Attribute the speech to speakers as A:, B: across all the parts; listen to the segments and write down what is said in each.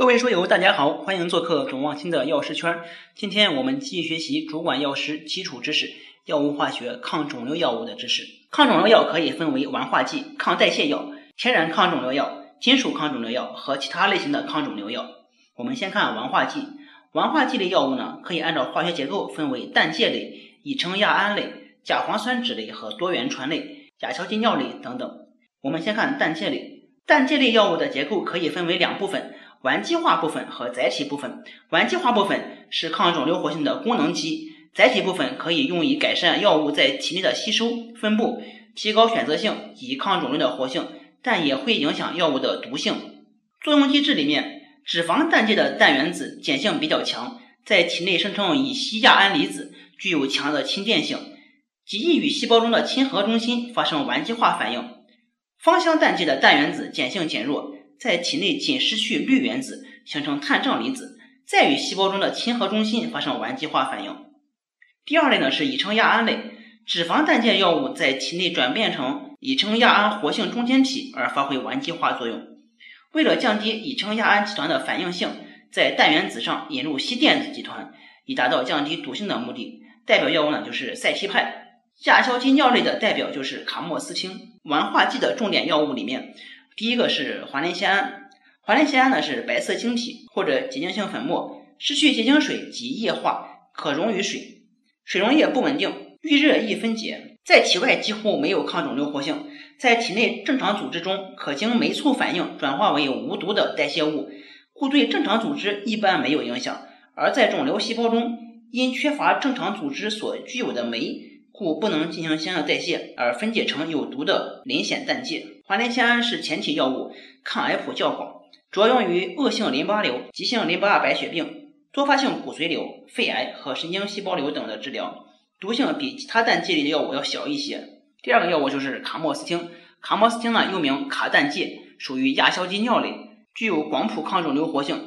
A: 各位书友，大家好，欢迎做客董望清的药师圈。今天我们继续学习主管药师基础知识、药物化学、抗肿瘤药物的知识。抗肿瘤药可以分为完化剂、抗代谢药、天然抗肿瘤药、金属抗肿瘤药和其他类型的抗肿瘤药。我们先看完化剂。完化剂类药物呢，可以按照化学结构分为氮芥类、乙称亚胺类、甲磺酸酯类和多元醇类、甲硝基尿类等等。我们先看氮芥类。氮芥类药物的结构可以分为两部分。烷基化部分和载体部分，烷基化部分是抗肿瘤活性的功能基，载体部分可以用以改善药物在体内的吸收、分布，提高选择性以及抗肿瘤的活性，但也会影响药物的毒性。作用机制里面，脂肪氮基的氮原子碱性比较强，在体内生成乙烯亚胺离子，具有强的亲电性，极易与细胞中的亲核中心发生烷基化反应。芳香氮基的氮原子碱性减弱。在体内仅失去氯原子，形成碳正离子，再与细胞中的亲核中心发生烷基化反应。第二类呢是乙称亚胺类，脂肪氮介药物在体内转变成乙称亚胺活性中间体而发挥烷基化作用。为了降低乙称亚胺集团的反应性，在氮原子上引入烯电子集团，以达到降低毒性的目的。代表药物呢就是赛替派。亚硝基尿类的代表就是卡莫斯汀。烷化剂的重点药物里面。第一个是环磷酰胺，环磷酰胺呢是白色晶体或者结晶性粉末，失去结晶水即液化，可溶于水，水溶液不稳定，遇热易分解，在体外几乎没有抗肿瘤活性，在体内正常组织中可经酶促反应转化为无毒的代谢物，故对正常组织一般没有影响，而在肿瘤细胞中因缺乏正常组织所具有的酶。故不能进行相应代谢，而分解成有毒的磷酰氮芥。环磷酰胺是前体药物，抗癌谱较广，主要用于恶性淋巴瘤、急性淋巴白血病、多发性骨髓瘤、肺癌和神经细胞瘤等的治疗，毒性比其他氮芥类的药物要小一些。第二个药物就是卡莫斯汀，卡莫斯汀呢又名卡氮芥，属于亚硝基尿类，具有广谱抗肿瘤活性。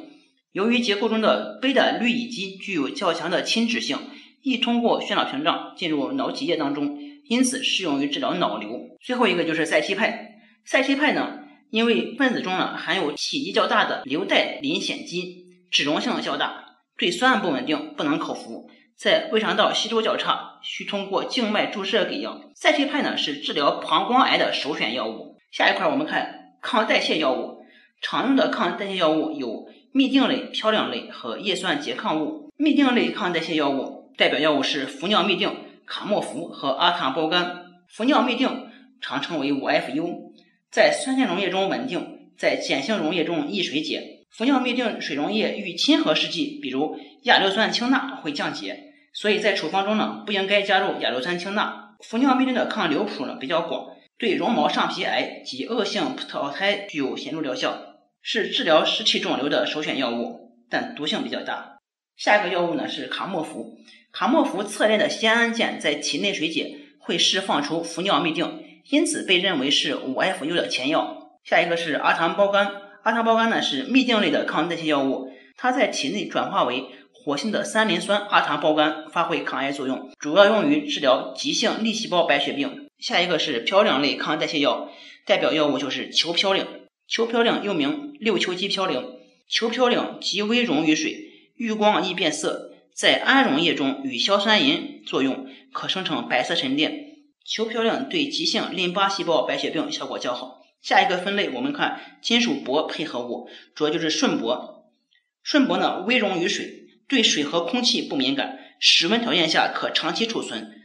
A: 由于结构中的贝塔氯乙基具有较强的亲脂性。易通过血脑屏障进入脑脊液当中，因此适用于治疗脑瘤。最后一个就是赛替派，赛替派呢，因为分子中呢含有体积较大的硫代磷酰基，脂溶性较大，对酸不稳定，不能口服，在胃肠道吸收较差，需通过静脉注射给药。赛替派呢是治疗膀胱癌的首选药物。下一块我们看抗代谢药物，常用的抗代谢药物有嘧啶类、嘌呤类和叶酸拮抗物。嘧啶类抗代谢药物。代表药物是氟尿嘧啶、卡莫福和阿卡胞苷。氟尿嘧啶常称为 5-FU，在酸性溶液中稳定，在碱性溶液中易水解。氟尿嘧啶水溶液遇亲和试剂，比如亚硫酸氢钠会降解，所以在处方中呢不应该加入亚硫酸氢钠。氟尿嘧啶的抗瘤谱呢比较广，对绒毛上皮癌及恶性葡萄胎具有显著疗效，是治疗实体肿瘤的首选药物，但毒性比较大。下一个药物呢是卡莫福，卡莫福侧链的酰胺键在体内水解会释放出氟尿嘧啶，因此被认为是 5-FU 的前药。下一个是阿糖胞苷，阿糖胞苷呢是嘧啶类的抗代谢药物，它在体内转化为活性的三磷酸阿糖胞苷，发挥抗癌作用，主要用于治疗急性粒细胞白血病。下一个是嘌呤类抗代谢药，代表药物就是球嘌呤，球嘌呤又名六球基嘌呤，球嘌呤极微溶于水。遇光易变色，在氨溶液中与硝酸银作用，可生成白色沉淀。球嘌呤对急性淋巴细胞白血病效果较好。下一个分类，我们看金属铂配合物，主要就是顺铂。顺铂呢，微溶于水，对水和空气不敏感，室温条件下可长期储存。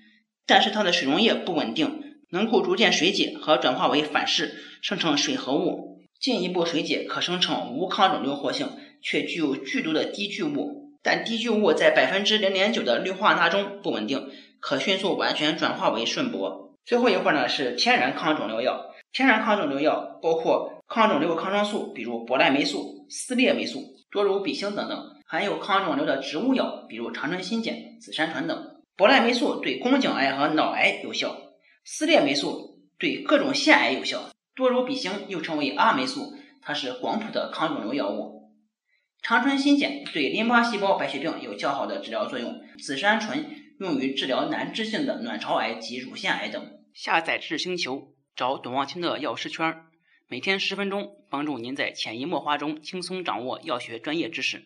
A: 但是它的水溶液不稳定，能够逐渐水解和转化为反式，生成水合物。进一步水解可生成无抗肿瘤活性。却具有剧毒的低聚物，但低聚物在百分之零点九的氯化钠中不稳定，可迅速完全转化为顺铂。最后一块呢是天然抗肿瘤药，天然抗肿瘤药包括抗肿瘤抗生素，比如博赖霉素、丝裂霉素、多如比星等等，还有抗肿瘤的植物药，比如长春新碱、紫杉醇等。博赖霉素对宫颈癌和脑癌有效，丝裂霉素对各种腺癌有效，多如比星又称为阿霉素，它是广谱的抗肿瘤药物。长春新碱对淋巴细胞白血病有较好的治疗作用，紫杉醇用于治疗难治性的卵巢癌及乳腺癌等。下载智星球，找董望清的药师圈，每天十分钟，帮助您在潜移默化中轻松掌握药学专业知识。